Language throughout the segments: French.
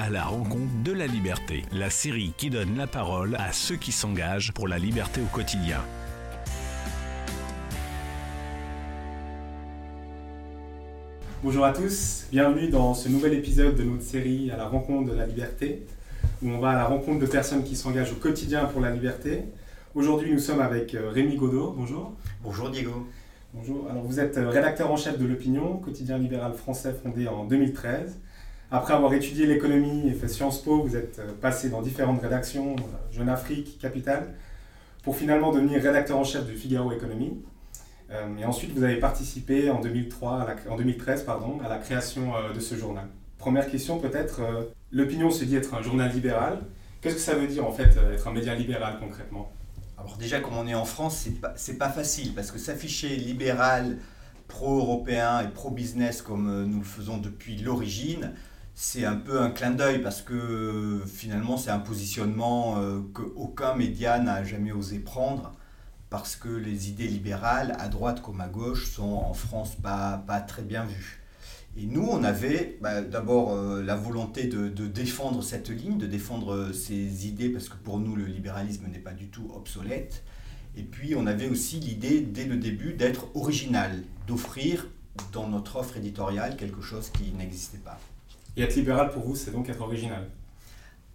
à la rencontre de la liberté, la série qui donne la parole à ceux qui s'engagent pour la liberté au quotidien. Bonjour à tous, bienvenue dans ce nouvel épisode de notre série à la rencontre de la liberté, où on va à la rencontre de personnes qui s'engagent au quotidien pour la liberté. Aujourd'hui, nous sommes avec euh, Rémi Godot. Bonjour. Bonjour Diego. Bonjour. Alors, vous êtes euh, rédacteur en chef de l'Opinion, quotidien libéral français fondé en 2013. Après avoir étudié l'économie et fait Sciences Po, vous êtes euh, passé dans différentes rédactions, Jeune Afrique, Capital, pour finalement devenir rédacteur en chef de Figaro Économie. Et ensuite, vous avez participé en, 2003, en 2013 pardon, à la création de ce journal. Première question peut-être, l'opinion se dit être un journal libéral. Qu'est-ce que ça veut dire en fait être un média libéral concrètement? Alors déjà, comme on est en France, c'est pas, pas facile parce que s'afficher libéral, pro-européen et pro-business comme euh, nous le faisons depuis l'origine, c'est un peu un clin d'œil parce que finalement c'est un positionnement euh, qu'aucun média n'a jamais osé prendre parce que les idées libérales, à droite comme à gauche, sont en France pas, pas très bien vues. Et nous, on avait bah, d'abord euh, la volonté de, défendre cette ligne, de défendre euh, ces idées, parce que pour nous, le libéralisme n'est pas du tout obsolète. Et puis, on avait aussi l'idée, dès le début, d'être original, d'offrir dans notre offre éditoriale quelque chose qui n'existait pas. Être libéral, pour vous, c'est donc être original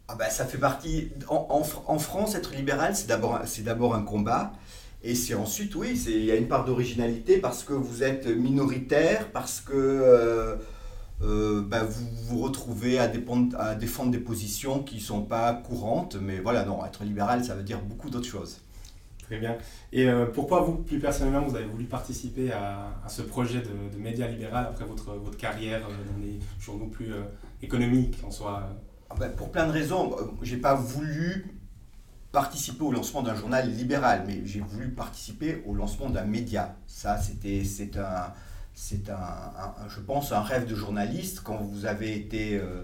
ah bah, Ça fait partie... En, France, être libéral, c'est d'abord un combat. Et c'est ensuite, oui, il y a une part d'originalité parce que vous êtes minoritaire, parce que euh, euh, bah, vous vous retrouvez à, défendre des positions qui ne sont pas courantes. Mais voilà, non, être libéral, ça veut dire beaucoup d'autres choses. Très bien. Et euh, pourquoi vous, plus personnellement, vous avez voulu participer à, ce projet de, média libéral après votre, votre carrière dans les journaux plus économiques en soi? Ah ben, Pour plein de raisons. J'ai pas voulu participer au lancement d'un journal libéral, mais j'ai voulu participer au lancement d'un média. Ça, c'était, c'est un, c'est un, je pense, un rêve de journaliste. Quand vous avez été, euh,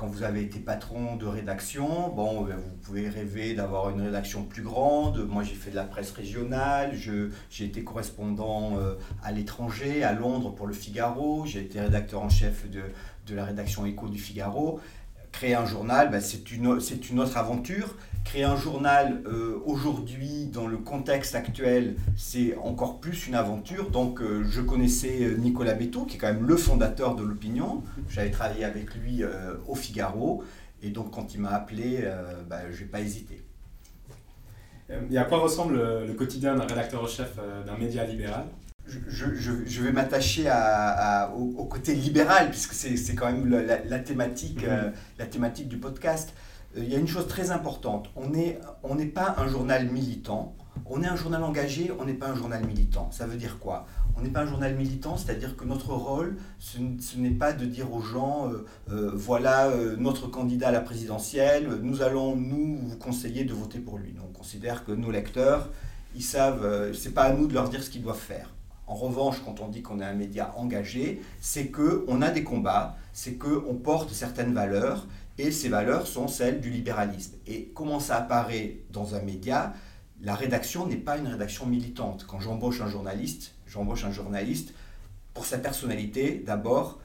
quand vous avez été patron de rédaction, bon, ben, vous pouvez rêver d'avoir une rédaction plus grande. Moi, j'ai fait de la presse régionale. J'ai été correspondant euh, à l'étranger, à Londres pour le Figaro. J'ai été rédacteur en chef de, de la rédaction Écho du Figaro créer un journal, ben, c'est une, c'est une autre aventure. Créer un journal euh, aujourd'hui, dans le contexte actuel, c'est encore plus une aventure. Donc, euh, je connaissais euh, Nicolas Bétou, qui est quand même le fondateur de l'opinion. J'avais travaillé avec lui au Figaro. Et donc, quand il m'a appelé, ben, je n'ai pas hésité. Et à quoi ressemble le quotidien d'un rédacteur en chef d'un média libéral? Je, je, je, vais m'attacher à, au, côté libéral, puisque c'est quand même la, thématique, mm-hmm. la thématique du podcast. Euh, il y a une chose très importante. On n'est pas un journal militant. On est un journal engagé, on n'est pas un journal militant. Ça veut dire quoi? On n'est pas un journal militant, c'est-à-dire que notre rôle, ce, n'est pas de dire aux gens, euh, euh, voilà notre candidat à la présidentielle, nous allons nous vous conseiller de voter pour lui. on considère que nos lecteurs, ils savent, c'est pas à nous de leur dire ce qu'ils doivent faire. En revanche, quand on dit qu'on est un média engagé, c'est que on a des combats, c'est que on porte certaines valeurs et ces valeurs sont celles du libéralisme. Et comment ça apparaît dans un média La rédaction n'est pas une rédaction militante. Quand j'embauche un journaliste, j'embauche un journaliste pour sa personnalité d'abord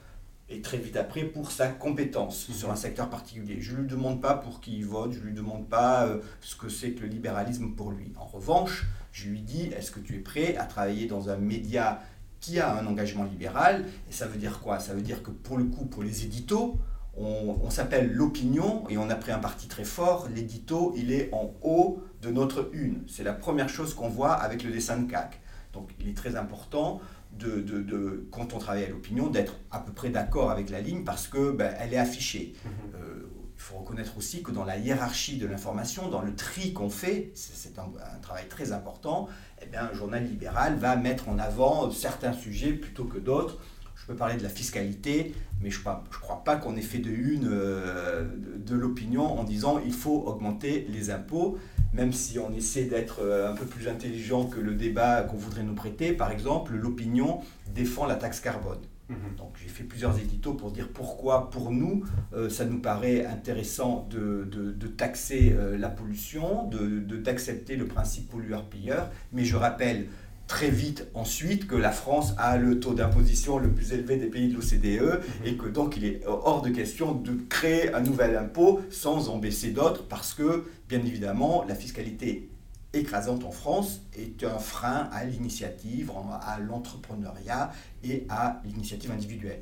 et très vite après pour sa compétence sur un secteur particulier. Je ne lui demande pas pour qui il vote, je ne lui demande pas euh, ce que c'est que le libéralisme pour lui. En revanche, je lui dis, est-ce que tu es prêt à travailler dans un média qui a un engagement libéral? Et ça veut dire quoi? Ça veut dire que pour le coup, pour les éditos, on, s'appelle l'opinion et on a pris un parti très fort. L'édito, il est en haut de notre une. C'est la première chose qu'on voit avec le dessin de CAC. Donc il est très important de, de, quand on travaille à l'opinion d'être à peu près d'accord avec la ligne parce que ben, elle est affichée. Mhm. Euh, il faut reconnaître aussi que dans la hiérarchie de l'information, dans le tri qu'on fait, c'est un, travail très important, eh bien, un journal libéral va mettre en avant certains sujets plutôt que d'autres je peux parler de la fiscalité, mais je ne crois, pas qu'on ait fait de une euh, de, l'opinion en disant il faut augmenter les impôts, même si on essaie d'être euh, un peu plus intelligent que le débat qu'on voudrait nous prêter. Par exemple, l'opinion défend la taxe carbone. Mhm. Donc j'ai fait plusieurs éditos pour dire pourquoi pour nous euh, ça nous paraît intéressant de, de, taxer la pollution, d'accepter le principe pollueur-pilleur. Mais je rappelle très vite ensuite que la France a le taux d'imposition le plus élevé des pays de l'OCDE et que donc il est hors de question de créer un nouvel impôt sans en baisser d'autres parce que bien évidemment la fiscalité écrasante en France est un frein à l'initiative, à l'entrepreneuriat et à l'initiative individuelle.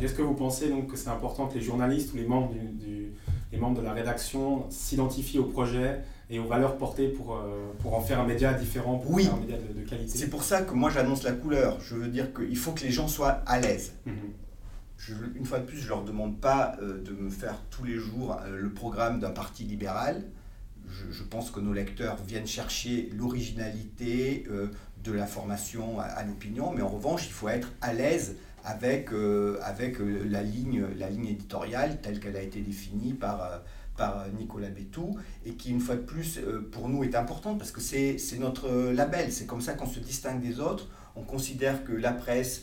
Est-ce que vous pensez donc que c'est important que les journalistes ou les membres, du, les membres de la rédaction s'identifient au projet et aux valeurs portées pour, euh, pour en faire un média différent, pour oui. faire un média de, qualité C'est pour ça que moi j'annonce la couleur. Je veux dire qu'il faut que les gens soient à l'aise. Mhm. une fois de plus, je ne leur demande pas euh, de me faire tous les jours euh, le programme d'un parti libéral. Je, pense que nos lecteurs viennent chercher l'originalité de l'information à, à l'opinion, mais en revanche, il faut être à l'aise avec, avec la, ligne, la ligne éditoriale telle qu'elle a été définie par par Nicolas Bétou et qui, une fois de plus, euh, pour nous est importante parce que c'est notre label, c'est comme ça qu'on se distingue des autres. On considère que la presse,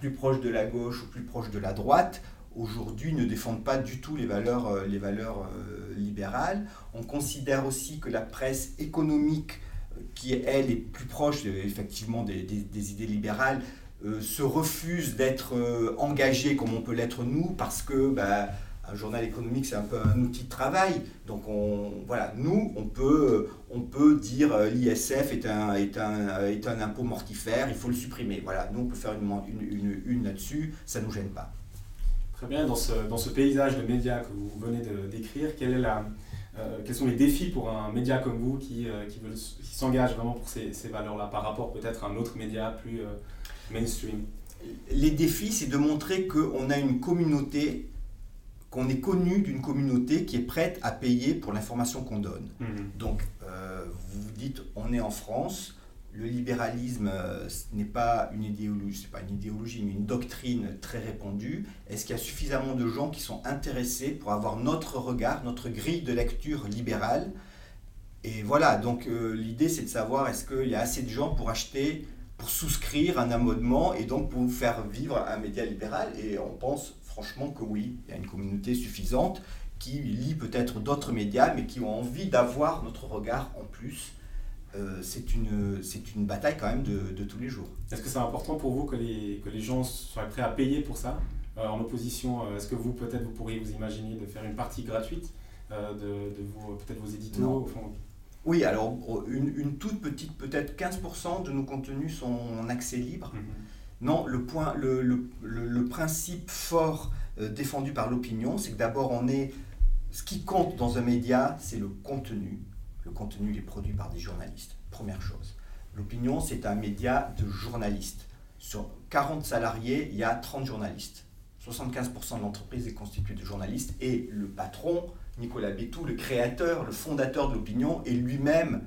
plus proche de la gauche ou plus proche de la droite, aujourd'hui ne défendent pas du tout les valeurs, euh, les valeurs euh, libérales. On considère aussi que la presse économique, qui elle est plus proche effectivement des, des, idées libérales, se refuse d'être engagée comme on peut l'être nous parce que... Bah, un journal économique, c'est un peu un outil de travail. Donc, on, voilà, nous, on peut, on peut dire euh, l'ISF est un, est, un, est un impôt mortifère, il faut le supprimer. Voilà, nous, on peut faire une, une, une, là-dessus, ça ne nous gêne pas. Très bien, dans ce, dans ce paysage de médias que vous venez de décrire, euh, quels sont les défis pour un média comme vous qui, euh, qui, s'engage vraiment pour ces valeurs-là par rapport peut-être à un autre média plus mainstream Les défis, c'est de montrer qu'on a une communauté qu'on est connu d'une communauté qui est prête à payer pour l'information qu'on donne. Mhm. Donc, euh, vous vous dites, on est en France, le libéralisme euh, n'est pas une idéologie, c'est pas une idéologie, mais une doctrine très répandue. Est-ce qu'il y a suffisamment de gens qui sont intéressés pour avoir notre regard, notre grille de lecture libérale? Et voilà, donc euh, l'idée c'est de savoir est-ce qu'il y a assez de gens pour acheter, pour souscrire un amendement et donc pour faire vivre un média libéral. Et on pense Franchement que oui, il y a une communauté suffisante qui lit peut-être d'autres médias, mais qui ont envie d'avoir notre regard en plus. Euh, c'est une, une bataille quand même de, de tous les jours. Est-ce que c'est important pour vous que les, que les gens soient prêts à payer pour ça euh, En opposition, euh, est-ce que vous, peut-être, vous pourriez vous imaginer de faire une partie gratuite de, de vos, peut-être vos éditos Oui, alors une, une toute petite, peut-être 15% de nos contenus sont en accès libre. Mhm. Non, le, point, le, le, le, principe fort euh, défendu par l'opinion, c'est que d'abord on est... Ce qui compte dans un média, c'est le contenu. Le contenu est produit par des journalistes, première chose. L'opinion, c'est un média de journalistes. Sur 40 salariés, il y a 30 journalistes. 75% de l'entreprise est constituée de journalistes et le patron, Nicolas Bétou, le créateur, le fondateur de l'opinion, est lui-même,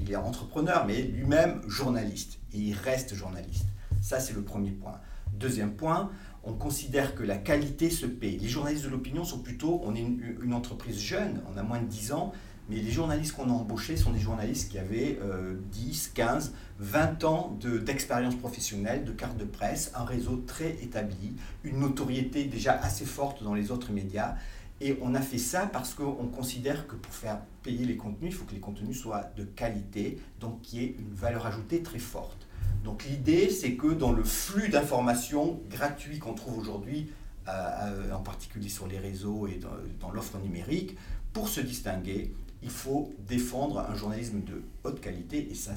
il est entrepreneur, mais lui-même journaliste. Et il reste journaliste. Ça, c'est le premier point. Deuxième point, on considère que la qualité se paie. Les journalistes de l'opinion sont plutôt, on est une, entreprise jeune, on a moins de 10 ans, mais les journalistes qu'on a embauchés sont des journalistes qui avaient 10, 15, 20 ans d'expérience professionnelle, de carte de presse, un réseau très établi, une notoriété déjà assez forte dans les autres médias. Et on a fait ça parce qu'on considère que pour faire payer les contenus, il faut que les contenus soient de qualité, donc qu'il y ait une valeur ajoutée très forte. Donc l'idée, c'est que dans le flux d'informations gratuits qu'on trouve aujourd'hui, euh, euh, en particulier sur les réseaux et dans, l'offre numérique, pour se distinguer, il faut défendre un journalisme de haute qualité et ça,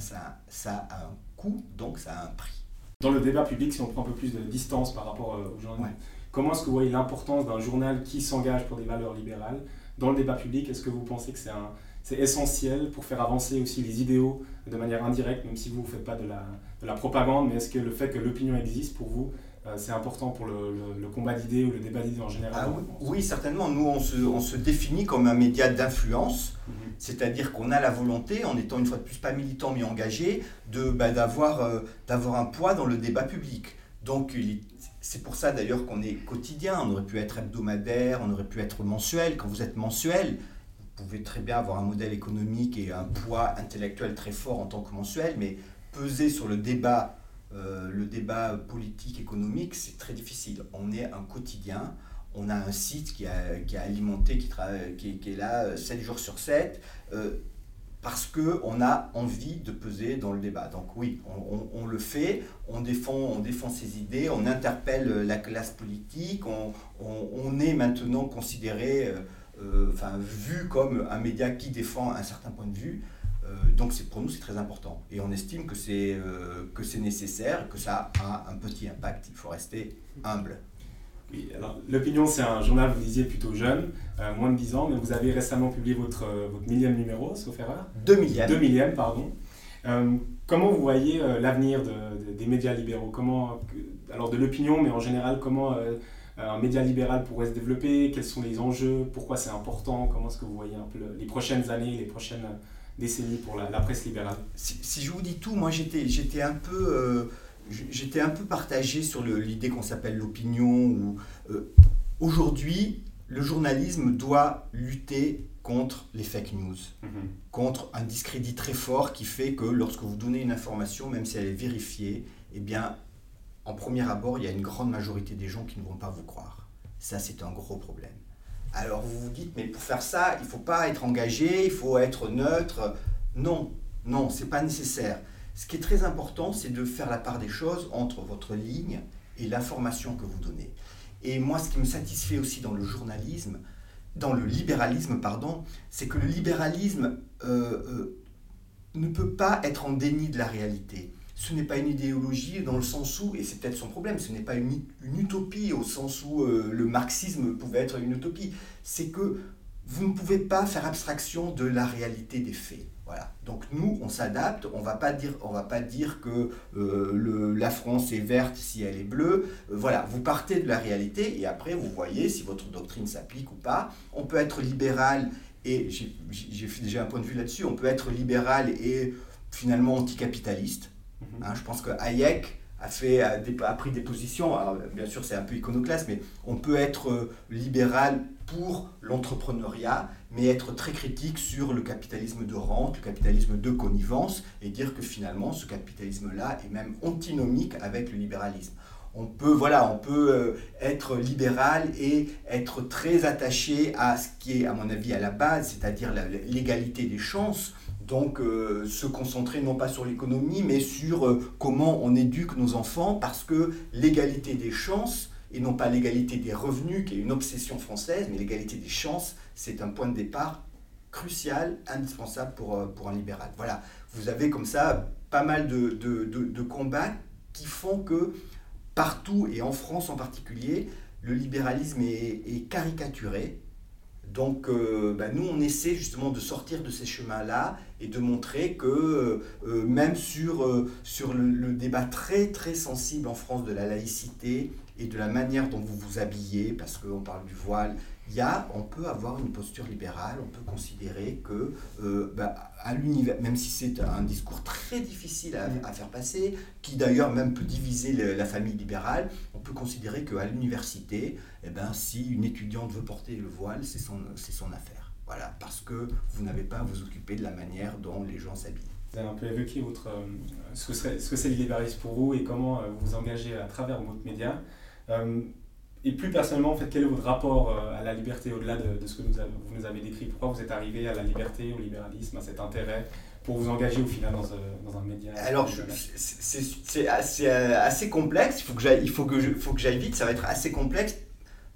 ça, a un coût, donc ça a un prix. Dans le débat public, si on prend un peu plus de distance par rapport euh, aux journalistes, comment est-ce que vous voyez l'importance d'un journal qui s'engage pour des valeurs libérales dans le débat public? Est-ce que vous pensez que c'est un, c'est essentiel pour faire avancer aussi les idéaux de manière indirecte, même si vous ne faites pas de la, de la propagande, mais est-ce que le fait que l'opinion existe pour vous, euh, c'est important pour le, le, combat d'idées ou le débat d'idées en général? Ah oui, certainement. Nous, on se, on se, définit comme un média d'influence, mhm. c'est-à-dire qu'on a la volonté, en étant une fois de plus pas militant mais engagé, de, bah, d'avoir, euh, d'avoir un poids dans le débat public. Donc, c'est pour ça d'ailleurs qu'on est quotidien. On aurait pu être hebdomadaire, on aurait pu être mensuel. Quand vous êtes mensuel, vous pouvez très bien avoir un modèle économique et un poids intellectuel très fort en tant que mensuel, mais peser sur le débat, euh, le débat politique, économique, c'est très difficile. On est un quotidien, on a un site qui, a, qui est alimenté, qui, qui, est là 7 euh, jours sur 7. Euh, parce qu'on a envie de peser dans le débat. Donc oui, on, le fait, on défend, on défend ses idées, on interpelle la classe politique, on, est maintenant considéré, euh, euh, enfin vu comme un média qui défend un certain point de vue. Euh, donc pour nous c'est très important et on estime que c'est que c'est nécessaire, que ça a un petit impact. Il faut rester humble. Oui, alors l'opinion, c'est un journal, vous disiez, plutôt jeune, euh, moins de 10 ans, mais vous avez récemment publié votre, euh, votre millième numéro, sauf erreur. Deux millième. Deux millième, pardon. Euh, comment vous voyez l'avenir de, des médias libéraux? Comment, Alors de l'opinion, mais en général, comment un média libéral pourrait se développer? Quels sont les enjeux? Pourquoi c'est important? Comment est-ce que vous voyez un peu les prochaines années, les prochaines décennies pour la, presse libérale? Si, si, je vous dis tout, moi j'étais un peu j'étais un peu partagé sur l'idée qu'on s'appelle l'opinion. Euh, Aujourd'hui, le journalisme doit lutter contre les fake news, mhm. contre un discrédit très fort qui fait que lorsque vous donnez une information, même si elle est vérifiée, eh bien, en premier abord, il y a une grande majorité des gens qui ne vont pas vous croire. Ça, c'est un gros problème. Alors vous vous dites, mais pour faire ça, il ne faut pas être engagé, il faut être neutre. Non, non, c'est pas nécessaire. Ce qui est très important, c'est de faire la part des choses entre votre ligne et l'information que vous donnez. Et moi, ce qui me satisfait aussi dans le journalisme, dans le libéralisme, pardon, c'est que le libéralisme euh, euh, ne peut pas être en déni de la réalité. Ce n'est pas une idéologie dans le sens où, et c'est peut-être son problème, ce n'est pas une, utopie au sens où euh, le marxisme pouvait être une utopie. C'est que vous ne pouvez pas faire abstraction de la réalité des faits. Donc nous, on s'adapte, on va pas dire, on va pas dire que euh, le, la France est verte si elle est bleue. Euh, voilà, vous partez de la réalité et après vous voyez si votre doctrine s'applique ou pas. On peut être libéral et j'ai un point de vue là-dessus. On peut être libéral et finalement anticapitaliste. Mhm. Hein, je pense que Hayek a, fait, a, a pris des positions. Alors, bien sûr, c'est un peu iconoclaste, mais on peut être euh, libéral pour l'entrepreneuriat, mais être très critique sur le capitalisme de rente, le capitalisme de connivence, et dire que finalement ce capitalisme-là est même antinomique avec le libéralisme. On peut, voilà, on peut euh, être libéral et être très attaché à ce qui est, à mon avis, à la base, c'est-à-dire l'égalité des chances. Donc euh, se concentrer non pas sur l'économie, mais sur euh, comment on éduque nos enfants, parce que l'égalité des chances, et non pas l'égalité des revenus, qui est une obsession française, mais l'égalité des chances, c'est un point de départ crucial, indispensable pour, euh, pour un libéral. Voilà, vous avez comme ça pas mal de, de, de, combats qui font que partout, et en France en particulier, le libéralisme est, caricaturé. Donc euh, bah, nous, on essaie justement de sortir de ces chemins-là et de montrer que euh, même sur, sur le, le, débat très très sensible en France de la laïcité et de la manière dont vous vous habillez, parce qu'on parle du voile, il y a, on peut avoir une posture libérale, on peut considérer que euh, bah, à l'univers, même si c'est un discours très difficile à, mm. faire passer, qui d'ailleurs même peut diviser la famille libérale, on peut considérer qu'à l'université, eh ben, si une étudiante veut porter le voile, c'est son, c'est son affaire. Voilà, parce que vous n'avez pas à vous occuper de la manière dont les gens s'habillent. Vous avez un peu évoqué votre, euh, ce, que ce que c'est le libéralisme pour vous et comment euh, vous vous engagez à travers votre média. Euh, et plus personnellement, en fait, quel est votre rapport euh, à la liberté au-delà de, ce que vous, vous, nous avez décrit? Pourquoi vous êtes arrivé à la liberté, au libéralisme, à cet intérêt pour vous engager au final dans, euh, un média Alors, c'est assez, assez, complexe. Il faut que j'aille, il faut que je, faut que j'aille vite. Ça va être assez complexe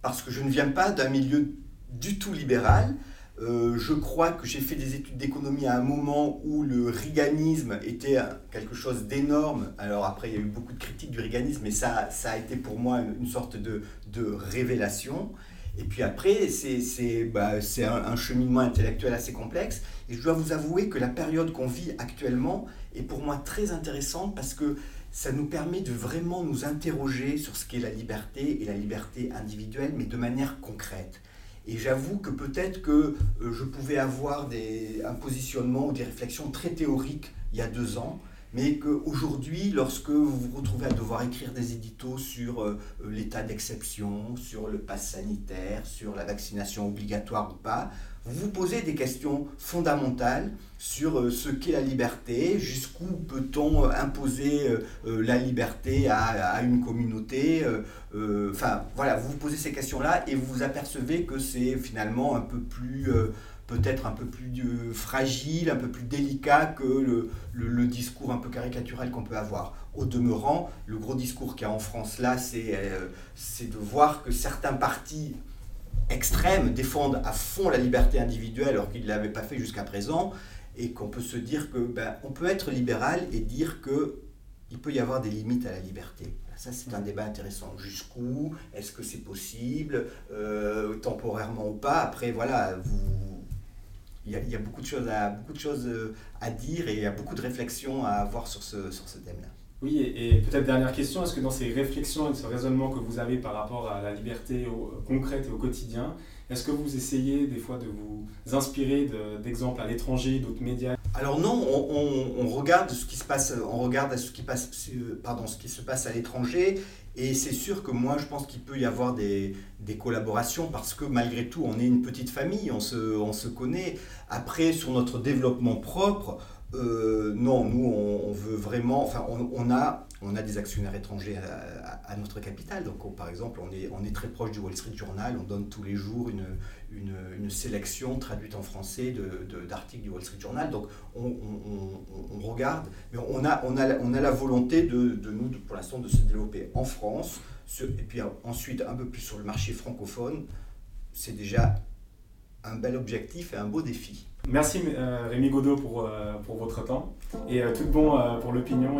parce que je ne viens pas d'un milieu du tout libéral. Euh, je crois que j'ai fait des études d'économie à un moment où le riganisme était quelque chose d'énorme. Alors après, il y a eu beaucoup de critiques du riganisme, mais ça, ça a été pour moi une, sorte de, de, révélation. Et puis après, c'est bah, un, un, cheminement intellectuel assez complexe. Et je dois vous avouer que la période qu'on vit actuellement est pour moi très intéressante parce que ça nous permet de vraiment nous interroger sur ce qu'est la liberté et la liberté individuelle, mais de manière concrète. Et j'avoue que peut-être que euh, je pouvais avoir des, un positionnement ou des réflexions très théoriques il y a deux ans, mais qu'aujourd'hui, lorsque vous vous retrouvez à devoir écrire des éditos sur euh, l'état d'exception, sur le pass sanitaire, sur la vaccination obligatoire ou pas, vous vous posez des questions fondamentales sur euh, ce qu'est la liberté, jusqu'où peut-on imposer la liberté à, une communauté. Enfin, voilà, vous vous posez ces questions-là et vous vous apercevez que c'est finalement un peu plus peut-être un peu plus fragile, un peu plus délicat que le, le, discours un peu caricatural qu'on peut avoir. Au demeurant, le gros discours qu'il y a en France là, c'est c'est de voir que certains partis extrêmes défendent à fond la liberté individuelle alors qu'ils ne l'avaient pas fait jusqu'à présent, et qu'on peut se dire que ben, on peut être libéral et dire que il peut y avoir des limites à la liberté. Ça, c'est un débat intéressant. Jusqu'où? Est-ce que c'est possible? Euh, Temporairement ou pas? Après, voilà, vous, il y, a, beaucoup de choses à, beaucoup de choses euh, à dire et il y a beaucoup de réflexions à avoir sur ce, sur ce thème-là. Oui, et, peut-être dernière question, est-ce que dans ces réflexions et ce raisonnement que vous avez par rapport à la liberté concrète et au quotidien, est-ce que vous essayez des fois de vous inspirer d'exemples à l'étranger, d'autres médias? Alors non, on, regarde ce qui se passe, on regarde ce qui, passe, pardon, ce qui se passe à l'étranger et c'est sûr que moi, je pense qu'il peut y avoir des, collaborations parce que malgré tout, on est une petite famille, on se, on se connaît. Après, sur notre développement propre, euh, non, nous, on, veut vraiment. Enfin, on, a, on a des actionnaires étrangers à, notre capital. Donc, par exemple, on est, on est très proche du Wall Street Journal. On donne tous les jours une, une, sélection traduite en français d'articles du Wall Street Journal. Donc, on, regarde. Mais on a, on a, on a la volonté de, de nous, pour l'instant, de se développer en France. et puis ensuite, un peu plus sur le marché francophone. C'est déjà un bel objectif et un beau défi. Merci euh, Rémi Godot pour, euh, pour votre temps et euh, tout bon pour l'opinion.